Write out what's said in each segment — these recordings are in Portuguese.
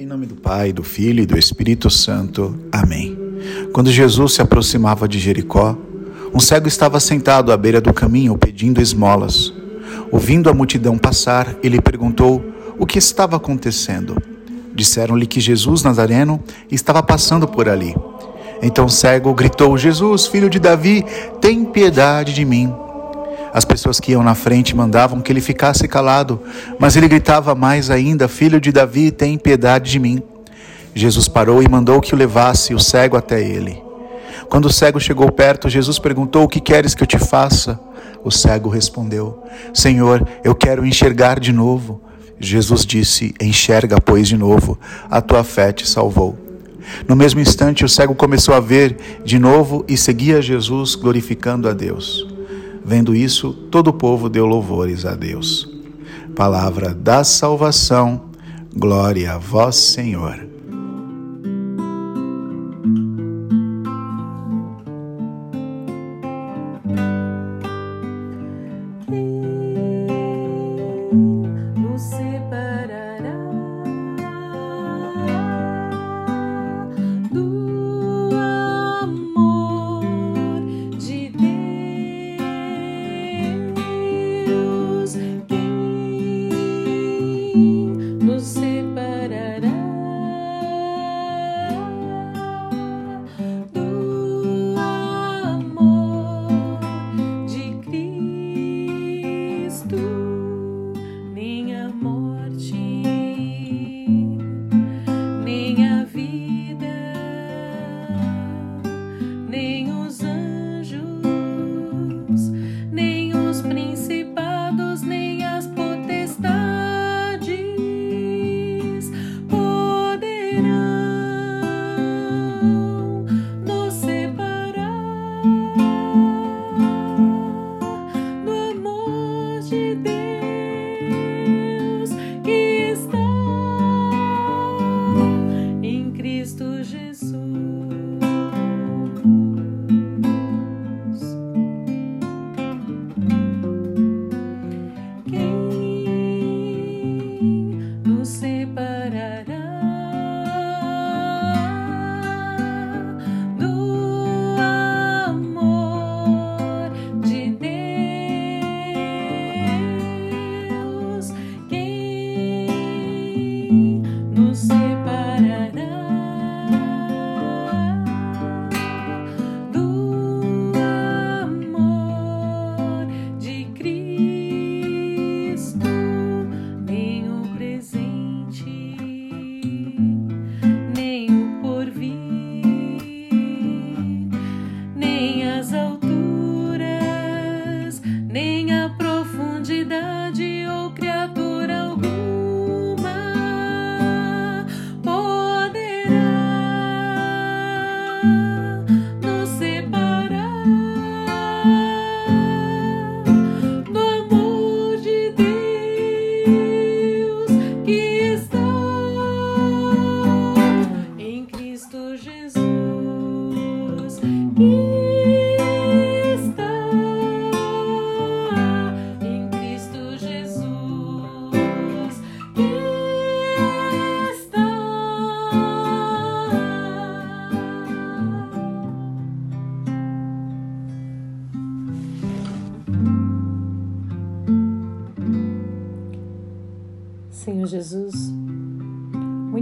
Em nome do Pai, do Filho e do Espírito Santo. Amém. Quando Jesus se aproximava de Jericó, um cego estava sentado à beira do caminho pedindo esmolas. Ouvindo a multidão passar, ele perguntou o que estava acontecendo. Disseram-lhe que Jesus Nazareno estava passando por ali. Então o cego gritou: Jesus, filho de Davi, tem piedade de mim. As pessoas que iam na frente mandavam que ele ficasse calado, mas ele gritava mais ainda: Filho de Davi, tem piedade de mim. Jesus parou e mandou que o levasse o cego até ele. Quando o cego chegou perto, Jesus perguntou: O que queres que eu te faça? O cego respondeu: Senhor, eu quero enxergar de novo. Jesus disse: Enxerga, pois, de novo, a tua fé te salvou. No mesmo instante, o cego começou a ver de novo e seguia Jesus, glorificando a Deus. Vendo isso, todo o povo deu louvores a Deus. Palavra da salvação, glória a vós, Senhor. Senhor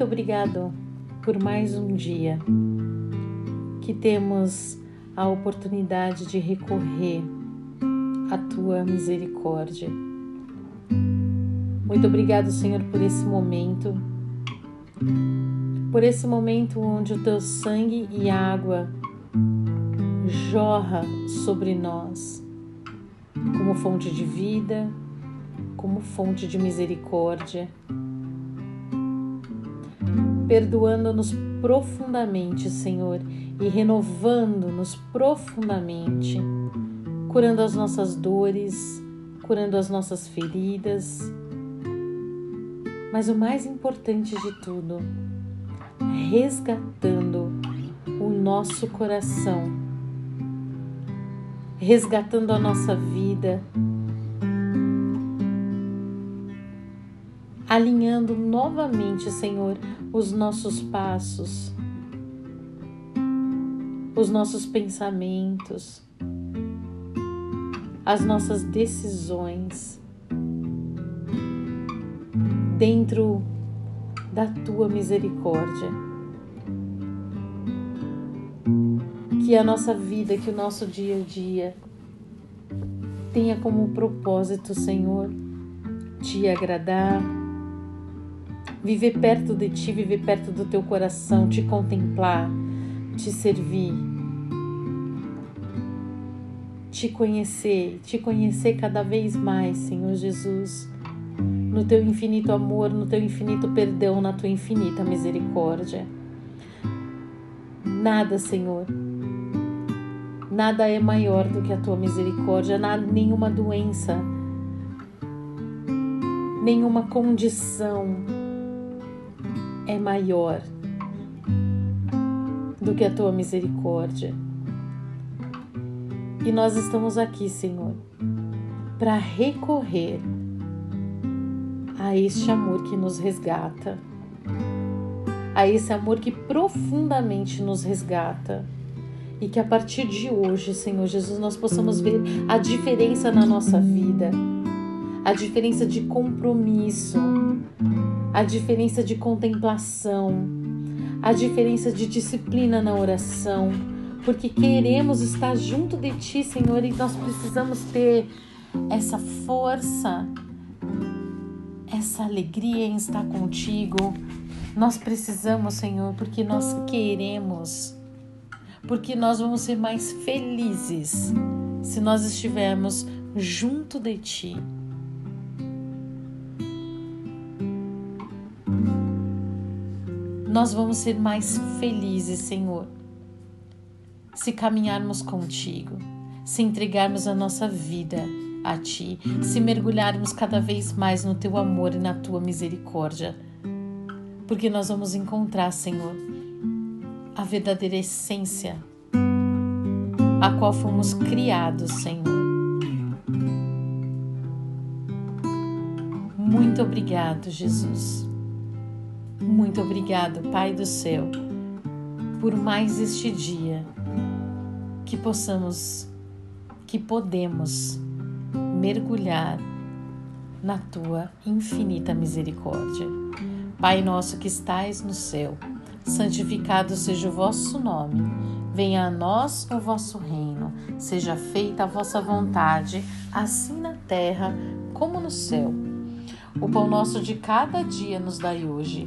muito obrigado por mais um dia que temos a oportunidade de recorrer à tua misericórdia. Muito obrigado, Senhor, por esse momento, por esse momento onde o teu sangue e água jorra sobre nós como fonte de vida, como fonte de misericórdia, perdoando-nos profundamente, Senhor, e renovando-nos profundamente, curando as nossas dores, curando as nossas feridas. Mas o mais importante de tudo, resgatando o nosso coração, resgatando a nossa vida alinhando novamente, Senhor, os nossos passos, os nossos pensamentos, as nossas decisões dentro da tua misericórdia. Que a nossa vida, que o nosso dia a dia tenha como propósito, Senhor, te agradar, viver perto de ti, viver perto do teu coração, te contemplar, te servir, te conhecer, te conhecer cada vez mais, Senhor Jesus, no teu infinito amor, no teu infinito perdão, na tua infinita misericórdia. Nada, Senhor, nada é maior do que a tua misericórdia, nada, nenhuma doença, nenhuma condição é maior do que a tua misericórdia. E nós estamos aqui, Senhor, para recorrer a este amor que nos resgata, a esse amor que profundamente nos resgata. E que a partir de hoje, Senhor Jesus, nós possamos ver a diferença na nossa vida, a diferença de compromisso, a diferença de contemplação, a diferença de disciplina na oração, porque queremos estar junto de Ti, Senhor, e nós precisamos ter essa força, essa alegria em estar contigo. Nós precisamos, Senhor, porque nós queremos, porque nós vamos ser mais felizes se nós estivermos junto de Ti. Nós vamos ser mais felizes, Senhor, se caminharmos contigo, se entregarmos a nossa vida a Ti, se mergulharmos cada vez mais no Teu amor e na Tua misericórdia, porque nós vamos encontrar, Senhor, a verdadeira essência a qual fomos criados, Senhor. Muito obrigado, Jesus. Muito obrigado, Pai do céu, por mais este dia que possamos, que podemos mergulhar na tua infinita misericórdia. Pai nosso que estais no céu, santificado seja o vosso nome. Venha a nós o vosso reino. Seja feita a vossa vontade, assim na terra como no céu. O pão nosso de cada dia nos dai hoje.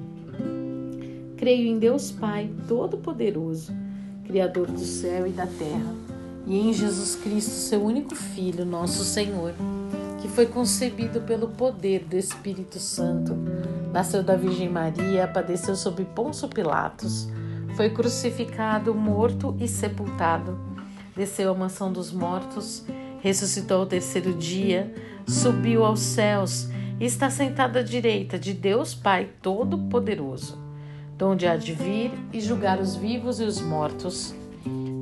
Creio em Deus Pai Todo-Poderoso, Criador do céu e da terra e em Jesus Cristo, seu único Filho, nosso Senhor, que foi concebido pelo poder do Espírito Santo, nasceu da Virgem Maria, padeceu sob Ponço Pilatos, foi crucificado, morto e sepultado, desceu à mansão dos mortos, ressuscitou ao terceiro dia, subiu aos céus e está sentado à direita de Deus Pai Todo-Poderoso, donde há de vir e julgar os vivos e os mortos.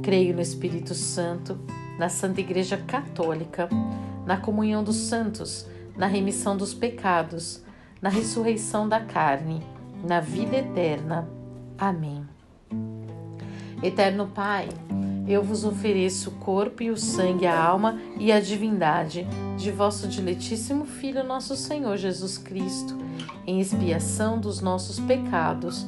Creio no Espírito Santo, na Santa Igreja Católica, na comunhão dos santos, na remissão dos pecados, na ressurreição da carne, na vida eterna. Amém. Eterno Pai, eu vos ofereço o corpo e o sangue, a alma e a divindade de vosso diletíssimo Filho, nosso Senhor Jesus Cristo, em expiação dos nossos pecados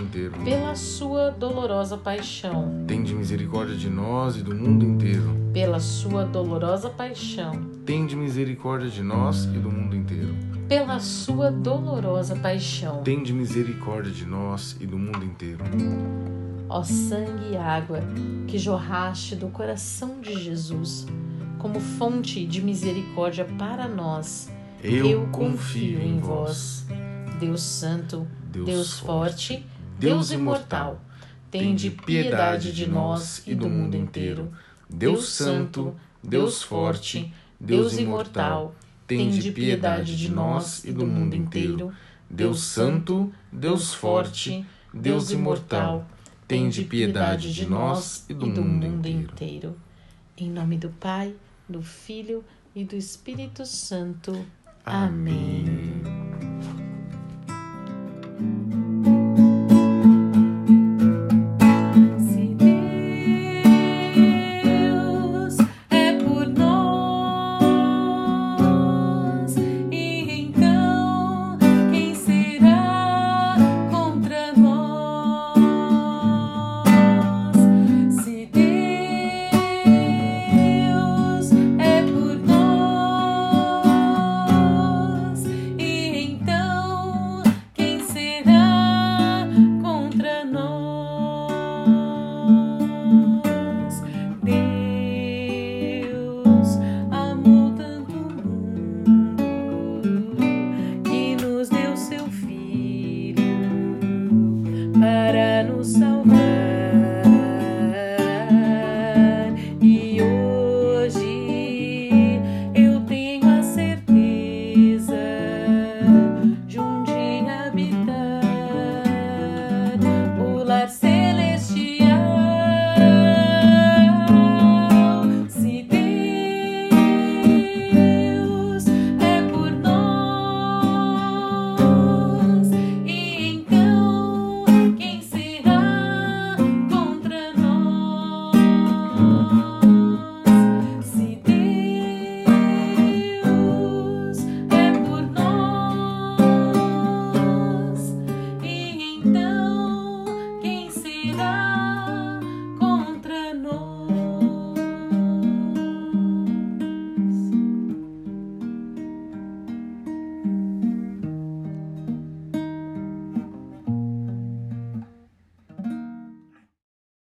inteiro. pela sua dolorosa paixão, Tende misericórdia de nós e do mundo inteiro. pela sua dolorosa paixão, Tende misericórdia de nós e do mundo inteiro. pela sua dolorosa paixão. Tende misericórdia de nós e do mundo inteiro. Ó sangue e água que jorraste do coração de Jesus, como fonte de misericórdia para nós. Eu, confio em vós. Deus Santo, Deus Deus, forte, forte, Deus imortal, tende piedade de nós e do mundo inteiro. Deus Santo, Deus forte, Deus imortal, tende piedade de nós e do mundo inteiro. Deus Santo, Deus forte, Deus imortal, tende piedade de nós e do mundo inteiro. Em nome do Pai, do Filho e do Espírito Santo. Amém. Para nos salvar.